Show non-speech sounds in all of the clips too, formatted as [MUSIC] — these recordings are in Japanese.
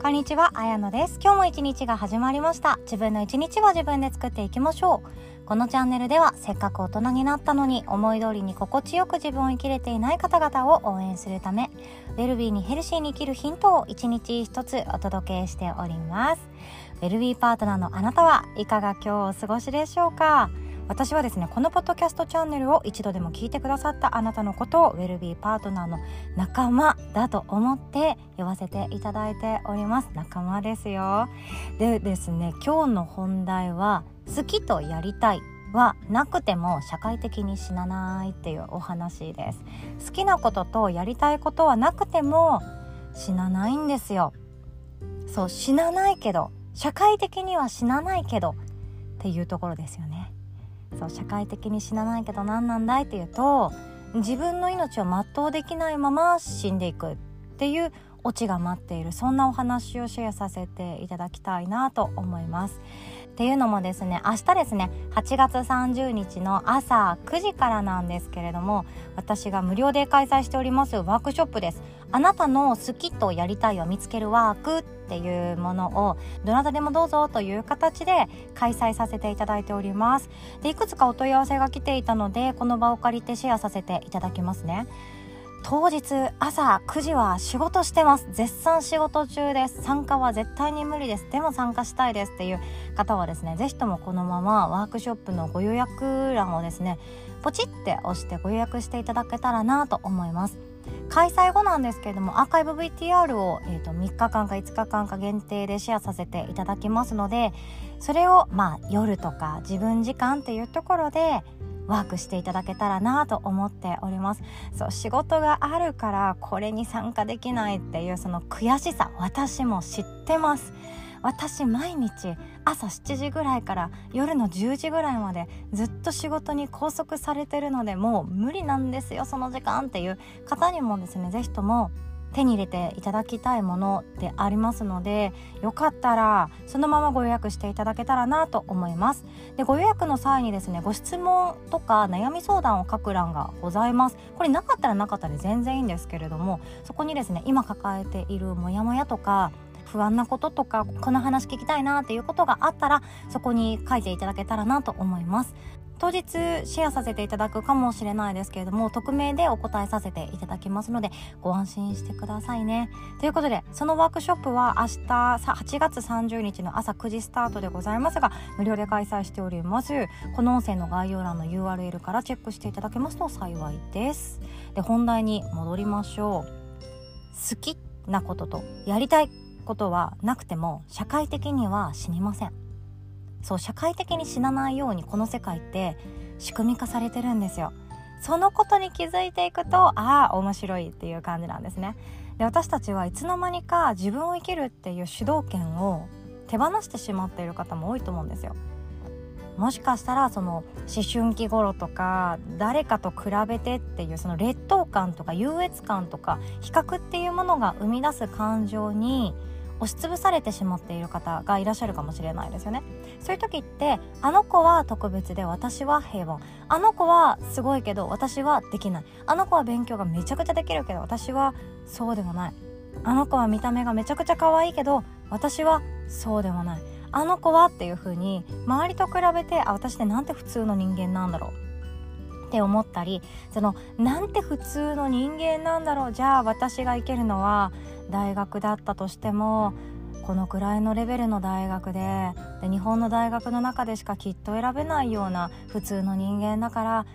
こんにちは、あやのです。今日も一日が始まりました。自分の一日は自分で作っていきましょう。このチャンネルでは、せっかく大人になったのに、思い通りに心地よく自分を生きれていない方々を応援するため、ウェルビーにヘルシーに生きるヒントを一日一つお届けしております。ウェルビーパートナーのあなたはいかが今日お過ごしでしょうか？私はですねこのポッドキャストチャンネルを一度でも聞いてくださったあなたのことをウェルビーパートナーの仲間だと思って呼ばせていただいております。仲間ですよ。でですね今日の本題は好きとやりたいはなくても社会的に死なないっていうお話です。好きなこととやりたいことはなくても死なないんですよ。そう死なないけど社会的には死なないけどっていうところですよね。そう社会的に死なないけど何なんだいっていうと自分の命を全うできないまま死んでいくっていうオチが待っているそんなお話をシェアさせていただきたいなと思います。っていうのもですね明日ですね8月30日の朝9時からなんですけれども私が無料で開催しておりますワークショップです。あなたの好きとやりたいを見つけるワークっていうものをどなたでもどうぞという形で開催させていただいております。でいくつかお問い合わせが来ていたのでこの場を借りてシェアさせていただきますね。当日朝9時は仕事してます。絶賛仕事中です。参加は絶対に無理です。でも参加したいですっていう方はですね是非ともこのままワークショップのご予約欄をですねポチって押してご予約していただけたらなと思います。開催後なんですけれどもアーカイブ VTR を、えーと、3日間か5日間か限定でシェアさせていただきますのでそれをまあ夜とか自分時間っていうところでワークしていただけたらなと思っております。そう仕事があるからこれに参加できないっていうその悔しさ私も知ってます。私毎日朝7時ぐらいから夜の10時ぐらいまでずっと仕事に拘束されてるのでもう無理なんですよその時間っていう方にもですね是非とも手に入れていただきたいものでありますのでよかったらそのままご予約していただけたらなと思います。でご予約の際にですねご質問とか悩み相談を書く欄がございます。これなかったらなかったで全然いいんですけれどもそこにですね今抱えているモヤモヤとか不安なこととかこの話聞きたいなっていうことがあったらそこに書いていただけたらなと思います。当日シェアさせていただくかもしれないですけれども匿名でお答えさせていただきますのでご安心してくださいね。ということでそのワークショップは明日8月30日の朝9時スタートでございますが無料で開催しております。この音声の概要欄の URL からチェックしていただけますと幸いです。で本題に戻りましょう。好きなこととやりたいことはなくても社会的には死にません。そう社会的に死なないようにこの世界って仕組み化されてるんですよ。そのことに気づいていくとああ面白いっていう感じなんですね。で私たちはいつの間にか自分を生きるっていう主導権を手放してしまっている方も多いと思うんですよ。もしかしたらその思春期頃とか誰かと比べてっていうその劣等感とか優越感とか比較っていうものが生み出す感情に押しつぶされてしまっている方がいらっしゃるかもしれないですよね。そういう時ってあの子は特別で私は平凡。あの子はすごいけど私はできない。あの子は勉強がめちゃくちゃできるけど私はそうでもない。あの子は見た目がめちゃくちゃ可愛いけど私はそうでもない。あの子はっていう風に周りと比べてあ私ってなんて普通の人間なんだろう。って思ったりそのなんて普通の人間なんだろうじゃあ私が生けるのは大学だったとしてもこのくらいのレベルの大学でで日本の大学の中でしかきっと選べないような普通の人間だから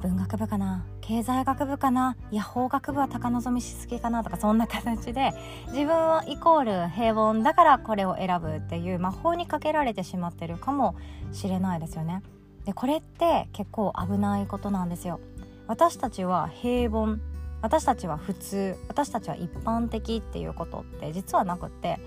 文学部かな経済学部かないや法学部は高望みしすぎかなとかそんな形で自分はイコール平凡だからこれを選ぶっていう魔法にかけられてしまってるかもしれないですよね。でこれって結構危ないことなんですよ。私たちは平凡。私たちは普通。私たちは一般的っていうことって実はなくって。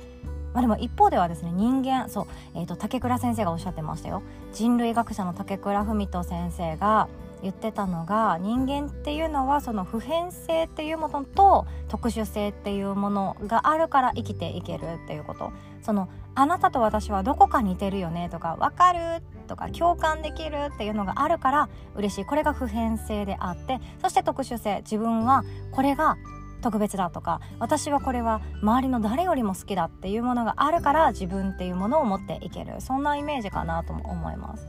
まあでも一方ではですね人間そう、えーと、竹倉先生がおっしゃってましたよ。人類学者の竹倉文人先生が言ってたのが人間っていうのはその普遍性っていうものと特殊性っていうものがあるから生きていけるっていうこと。そのあなたと私はどこか似てるよねとか分かるとか共感できるっていうのがあるから嬉しい。これが普遍性であってそして特殊性。自分はこれが特別だとか私はこれは周りの誰よりも好きだっていうものがあるから自分っていうものを持っていける。そんなイメージかなとも思います。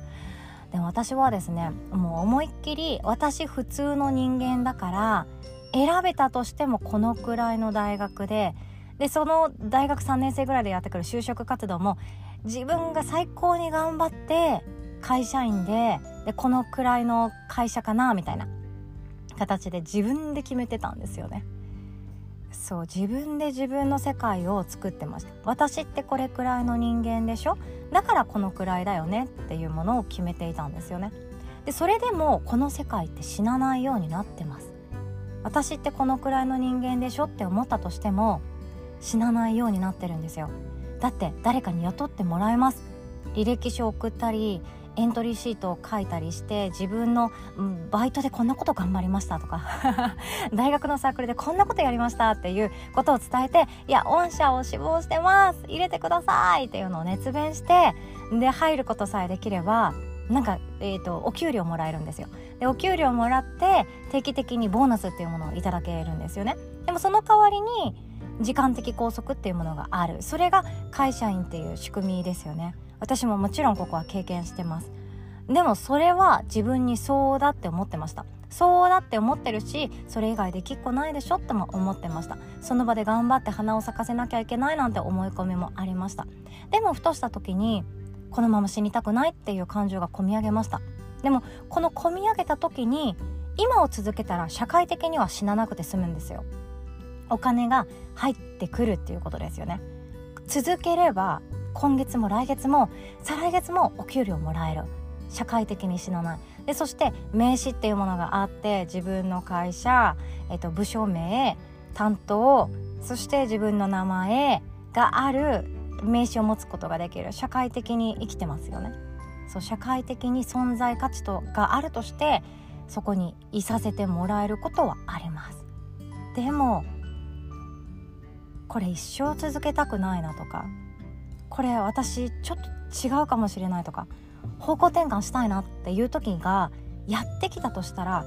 でも私はですねもう思いっきり私普通の人間だから選べたとしてもこのくらいの大学ででその大学3年生ぐらいでやってくる就職活動も自分が最高に頑張って会社員ででこのくらいの会社かなみたいな形で自分で決めてたんですよね。そう自分で自分の世界を作ってました。私ってこれくらいの人間でしょ？だからこのくらいだよねっていうものを決めていたんですよね。でそれでもこの世界って死なないようになってます。私ってこのくらいの人間でしょって思ったとしても死なないようになってるんですよ。だって誰かに雇ってもらえます。履歴書送ったりエントリーシートを書いたりして自分の、バイトでこんなこと頑張りましたとか [LAUGHS] 大学のサークルでこんなことやりましたっていうことを伝えていや御社を志望してます入れてくださいっていうのを熱弁してで入ることさえできればなんか、えーと、お給料もらえるんですよ。でお給料もらって定期的にボーナスっていうものをいただけるんですよね。でもその代わりに時間的拘束っていうものがある。それが会社員っていう仕組みですよね。私ももちろんここは経験してます。でもそれは自分にそうだって思ってました。そうだって思ってるしそれ以外できっこないでしょっても思ってました。その場で頑張って花を咲かせなきゃいけないなんて思い込みもありました。でもふとした時にこのまま死にたくないっていう感情が込み上げました。でもこの込み上げた時に今を続けたら社会的には死ななくて済むんですよ。お金が入ってくるっていうことですよね。続ければ今月も来月も再来月もお給料もらえる。社会的に死なない。でそして名刺っていうものがあって自分の会社、えっと、部署名担当そして自分の名前がある名刺を持つことができる。社会的に生きてますよね。そう社会的に存在価値とがあるとしてそこにいさせてもらえることはあります。でもこれ一生続けたくないなとかこれ私ちょっと違うかもしれないとか方向転換したいなっていう時がやってきたとしたら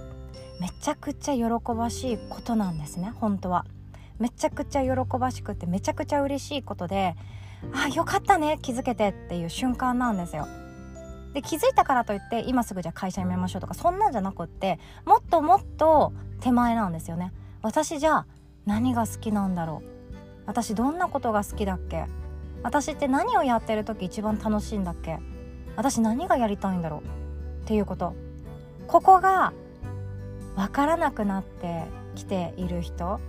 めちゃくちゃ喜ばしいことなんですね本当は。めちゃくちゃ喜ばしくてめちゃくちゃ嬉しいことであよかったね気づけてっていう瞬間なんですよ。で気づいたからといって今すぐじゃ会社辞めましょうとかそんなんじゃなくってもっともっと手前なんですよね。私じゃあ何が好きなんだろう。私どんなことが好きだっけ。私って何をやってる時一番楽しいんだっけ？私何がやりたいんだろう？っていうこと。ここが分からなくなってきている人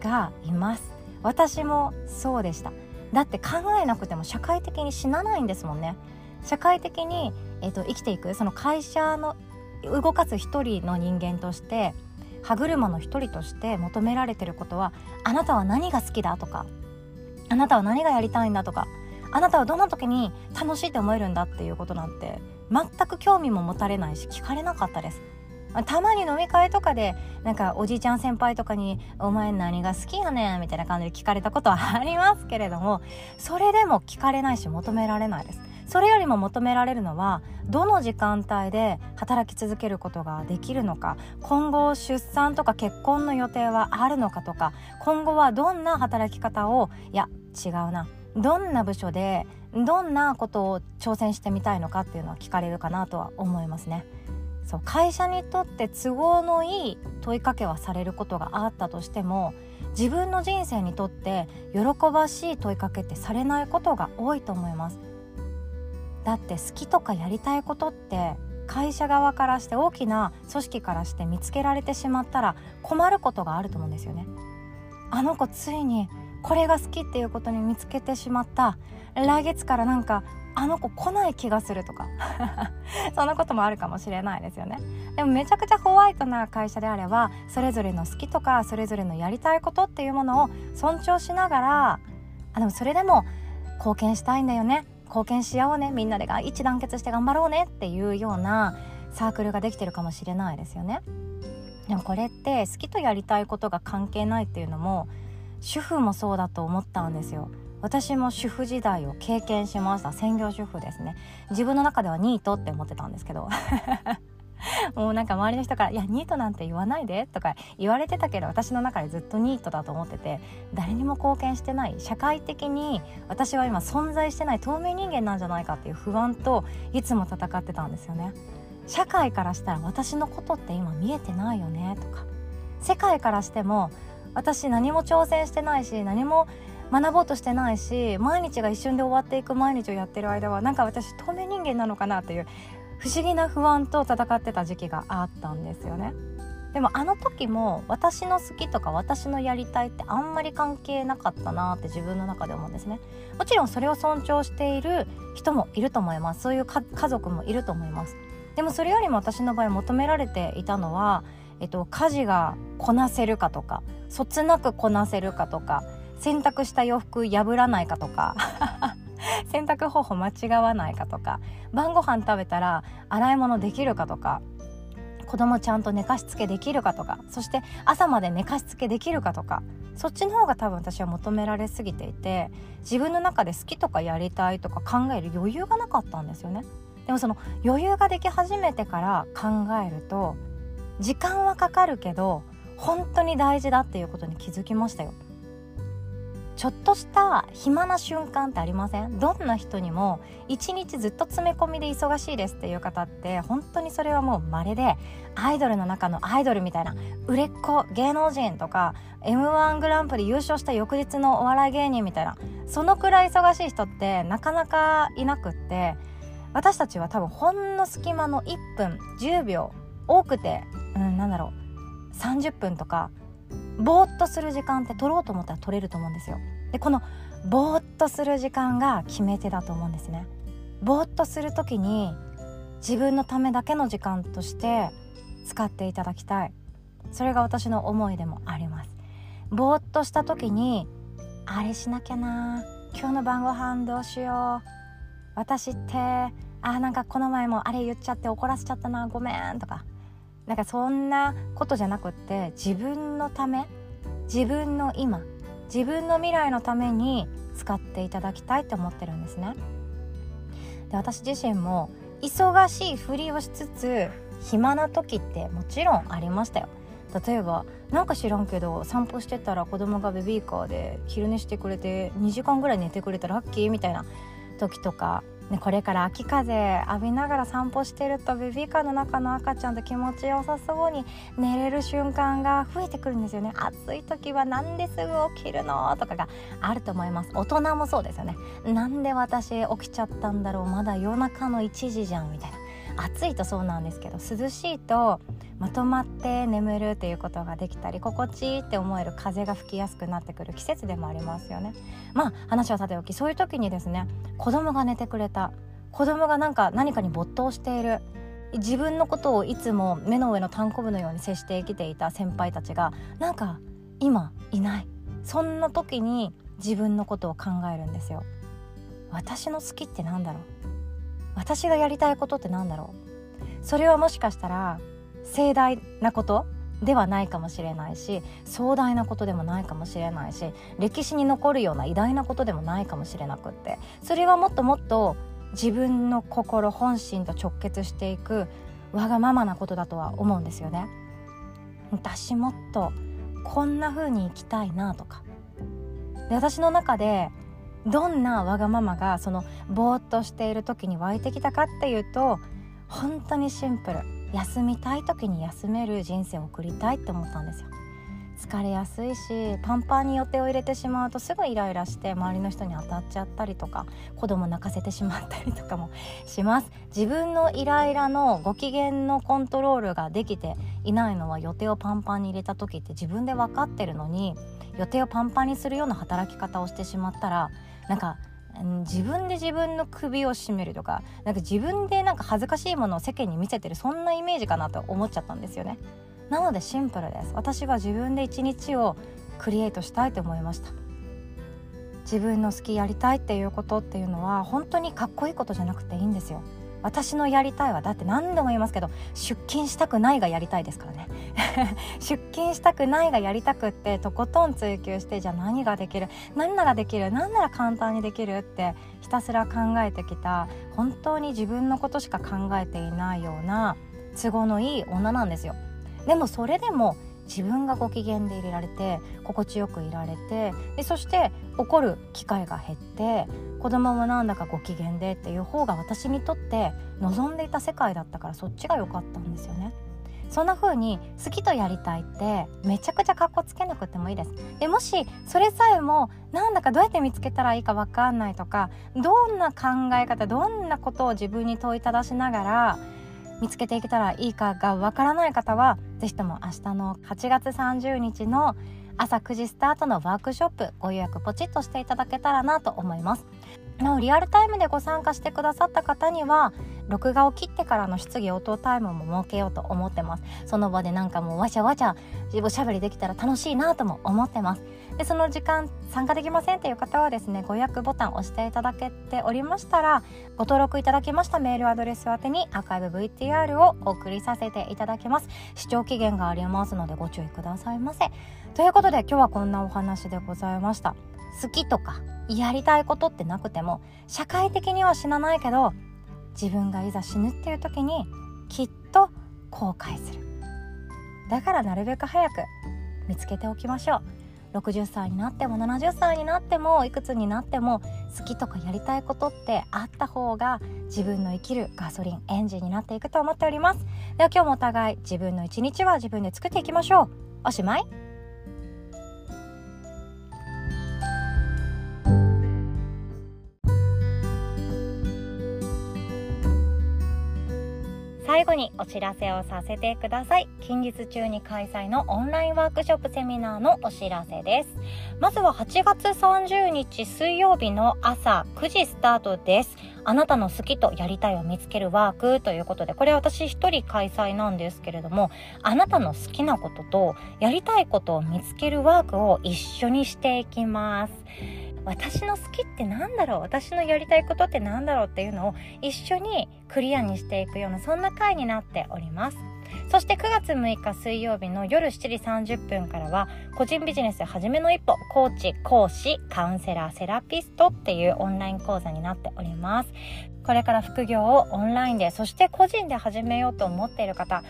がいます。私もそうでした。だって考えなくても社会的に死なないんですもんね。社会的に、えーと、生きていく。その会社の動かす一人の人間として歯車の一人として求められてることはあなたは何が好きだとかあなたは何がやりたいんだとかあなたはどんな時に楽しいって思えるんだっていうことなんて全く興味も持たれないし聞かれなかったです。たまに飲み会とかでなんかおじいちゃん先輩とかに「お前何が好きやねん」みたいな感じで聞かれたことはありますけれどもそれでも聞かれないし求められないです。それよりも求められるのはどの時間帯で働き続けることができるのか今後出産とか結婚の予定はあるのかとか今後はどんな働き方をいや違うなどんな部署でどんなことを挑戦してみたいのかっていうのは聞かれるかなとは思いますね。そう会社にとって都合のいい問いかけはされることがあったとしても自分の人生にとって喜ばしい問いかけってされないことが多いと思いますだって好きとかやりたいことって会社側からして大きな組織からして見つけられてしまったら困ることがあると思うんですよね。あの子ついにこれが好きっていうことに見つけてしまった。来月からなんかあの子来ない気がするとか。[LAUGHS] そんなこともあるかもしれないですよね。でもめちゃくちゃホワイトな会社であればそれぞれの好きとかそれぞれのやりたいことっていうものを尊重しながらあでもそれでも貢献したいんだよね。貢献し合おうねみんなでが一致団結して頑張ろうねっていうようなサークルができてるかもしれないですよね。でもこれって好きとやりたいことが関係ないっていうのも主婦もそうだと思ったんですよ。私も主婦時代を経験しました。専業主婦ですね。自分の中ではニートって思ってたんですけど。[LAUGHS] もうなんか周りの人から「いやニートなんて言わないで」とか言われてたけど私の中でずっとニートだと思ってて誰にも貢献してない社会的に私は今存在してない透明人間なんじゃないかっていう不安といつも戦ってたんですよね。社会からしたら私のことって今見えてないよねとか世界からしても私何も挑戦してないし何も学ぼうとしてないし毎日が一瞬で終わっていく毎日をやってる間はなんか私透明人間なのかなっていう不思議な不安と戦ってた時期があったんですよね。でもあの時も私の好きとか私のやりたいってあんまり関係なかったなって自分の中で思うんですね。もちろんそれを尊重している人もいると思います。そういう家族もいると思います。でもそれよりも私の場合求められていたのは、えっと、家事がこなせるかとかそつなくこなせるかとか洗濯した洋服破らないかとか。[LAUGHS] 洗濯方法間違わないかとか晩ご飯食べたら洗い物できるかとか子供ちゃんと寝かしつけできるかとかそして朝まで寝かしつけできるかとかそっちの方が多分私は求められすぎていて自分の中で好きとかやりたいとか考える余裕がなかったんですよね。でもその余裕ができ始めてから考えると時間はかかるけど本当に大事だっていうことに気づきましたよ。ちょっとした暇な瞬間ってありません？どんな人にも一日ずっと詰め込みで忙しいですっていう方って本当にそれはもう稀でアイドルの中のアイドルみたいな売れっ子芸能人とか m 1グランプリ優勝した翌日のお笑い芸人みたいなそのくらい忙しい人ってなかなかいなくって私たちは多分ほんの隙間の1分10秒多くて、うん、なんだろう30分とかぼーっとする時間って取ろうと思ったら取れると思うんですよ。でこのぼーっとする時間が決め手だと思うんですね。ぼーっとする時に自分のためだけの時間として使っていただきたい。それが私の思いでもあります。ぼーっとした時にあれしなきゃな今日の晩ご飯どうしよう。私ってあなんかこの前もあれ言っちゃって怒らせちゃったなごめんとか。なんかそんなことじゃなくって自分のため自分の今自分の未来のために使っていただきたいと思ってるんですね。で私自身も忙しいふりをしつつ暇な時ってもちろんありましたよ。例えばなんか知らんけど散歩してたら子供がベビーカーで昼寝してくれて2時間ぐらい寝てくれたラッキーみたいな時とかね、これから秋風浴びながら散歩してるとベビーカーの中の赤ちゃんと気持ちよさそうに寝れる瞬間が増えてくるんですよね。暑い時は何ですぐ起きるのとかがあると思います。大人もそうですよね。なんで私起きちゃったんだろう。まだ夜中の1時じゃんみたいな。暑いとそうなんですけど涼しいとまとまって眠るっていうことができたり心地いいって思える風が吹きやすくなってくる季節でもありますよね。まあ話はさておきそういう時にですね子供が寝てくれた子供がなんか何かに没頭している自分のことをいつも目の上の単行部のように接して生きていた先輩たちがなんか今いない。そんな時に自分のことを考えるんですよ。私の好きって何だろう？私がやりたいことって何だろう？それはもしかしたら盛大なことではないかもしれないし壮大なことでもないかもしれないし歴史に残るような偉大なことでもないかもしれなくって。それはもっともっと自分の心本心と直結していくわがままなことだとは思うんですよね。私もっとこんな風に生きたいなとか。で私の中でどんなわがままがそのぼーっとしている時に湧いてきたかっていうと本当にシンプル。休みたい時に休める人生を送りたいって思ったんですよ。疲れやすいしパンパンに予定を入れてしまうとすぐイライラして周りの人に当たっちゃったりとか子供泣かせてしまったりとかもします。自分のイライラのご機嫌のコントロールができていないのは予定をパンパンに入れた時って自分で分かってるのに予定をパンパンにするような働き方をしてしまったらなんか自分で自分の首を絞めるとかなんか自分でなんか恥ずかしいものを世間に見せてるそんなイメージかなと思っちゃったんですよね。なのでシンプルです。私は自分で一日をクリエイトしたいと思いました。自分の好きやりたいっていうことっていうのは本当にかっこいいことじゃなくていいんですよ。私のやりたいはだって何度も言いますけど出勤したくないがやりたいですからね。[LAUGHS] 出勤したくないがやりたくってとことん追求してじゃあ何ができる？何ならできる？何なら簡単にできるってひたすら考えてきた本当に自分のことしか考えていないような都合のいい女なんですよ。でもそれでも自分がご機嫌で入れられて心地よくいられてでそして怒る機会が減って子供もなんだかご機嫌でっていう方が私にとって望んでいた世界だったからそっちが良かったんですよね。そんな風に好きとやりたいってめちゃくちゃかっこつけなくてもいいです。でもしそれさえもなんだかどうやって見つけたらいいか分かんないとかどんな考え方どんなことを自分に問いただしながら見つけていけたらいいかがわからない方は是非とも明日の8月30日の朝9時スタートのワークショップご予約ポチッとしていただけたらなと思います。なおリアルタイムでご参加してくださった方には録画を切ってからの質疑応答タイムも設けようと思ってます。その場でなんかもうわちゃわちゃおしゃべりできたら楽しいなとも思ってます。でその時間参加できませんという方はですねご予約ボタンを押していただけておりましたらご登録いただきましたメールアドレス宛てにアーカイブ VTR をお送りさせていただきます。視聴期限がありますのでご注意くださいませ。ということで今日はこんなお話でございました。好きとかやりたいことってなくても社会的には死なないけど自分がいざ死ぬっていう時にきっと後悔する。だからなるべく早く見つけておきましょう。60歳になっても70歳になってもいくつになっても好きとかやりたいことってあった方が自分の生きるガソリンエンジンになっていくと思っております。では今日もお互い自分の一日は自分で作っていきましょう。おしまい。最後にお知らせをさせてください。近日中に開催のオンラインワークショップセミナーのお知らせです。まずは8月30日水曜日の朝9時スタートです。あなたの好きとやりたいを見つけるワークということでこれ私一人開催なんですけれどもあなたの好きなこととやりたいことを見つけるワークを一緒にしていきます。私の好きって何だろう？私のやりたいことって何だろうっていうのを一緒にクリアにしていくようなそんな回になっております。そして9月6日水曜日の夜7時30分からは個人ビジネスはじめの一歩コーチ講師カウンセラーセラピストっていうオンライン講座になっております。これから副業をオンラインでそして個人で始めようと思っている方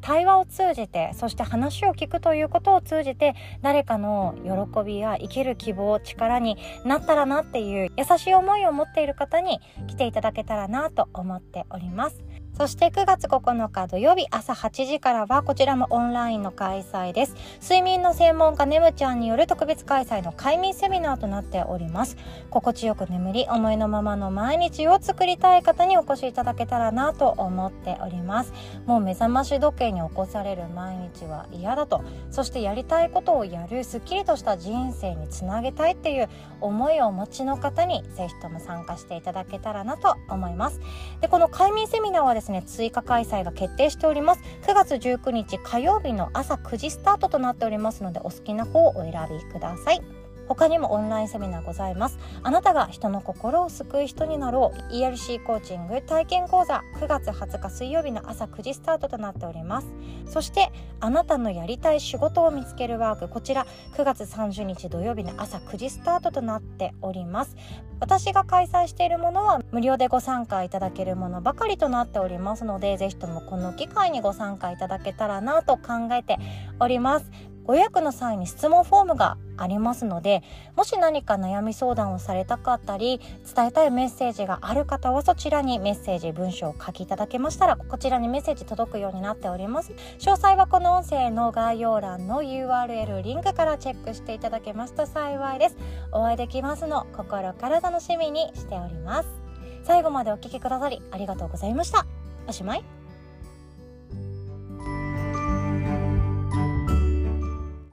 対話を通じてそして話を聞くということを通じて誰かの喜びや生きる希望力になったらなっていう優しい思いを持っている方に来ていただけたらなと思っております。そして9月9日土曜日朝8時からはこちらもオンラインの開催です。睡眠の専門家ネムちゃんによる特別開催の快眠セミナーとなっております。心地よく眠り、思いのままの毎日を作りたい方にお越しいただけたらなと思っております。もう目覚まし時計に起こされる毎日は嫌だと、そしてやりたいことをやる、すっきりとした人生につなげたいっていう思いをお持ちの方にぜひとも参加していただけたらなと思います。で、この快眠セミナーはですですね追加開催が決定しております。9月19日火曜日の朝9時スタートとなっておりますのでお好きな方をお選びください。他にもオンラインセミナーございます。あなたが人の心を救う人になろう。ERC コーチング体験講座。9月20日水曜日の朝9時スタートとなっております。そしてあなたのやりたい仕事を見つけるワーク。こちら9月30日土曜日の朝9時スタートとなっております。私が開催しているものは無料でご参加いただけるものばかりとなっておりますのでぜひともこの機会にご参加いただけたらなと考えております。ご予約の際に質問フォームがありますのでもし何か悩み相談をされたかったり伝えたいメッセージがある方はそちらにメッセージ文章を書きいただけましたらこちらにメッセージ届くようになっております。詳細はこの音声の概要欄の URL リンクからチェックしていただけますと幸いです。お会いできますの。心から楽しみにしております。最後までお聴きくださりありがとうございました。おしまい。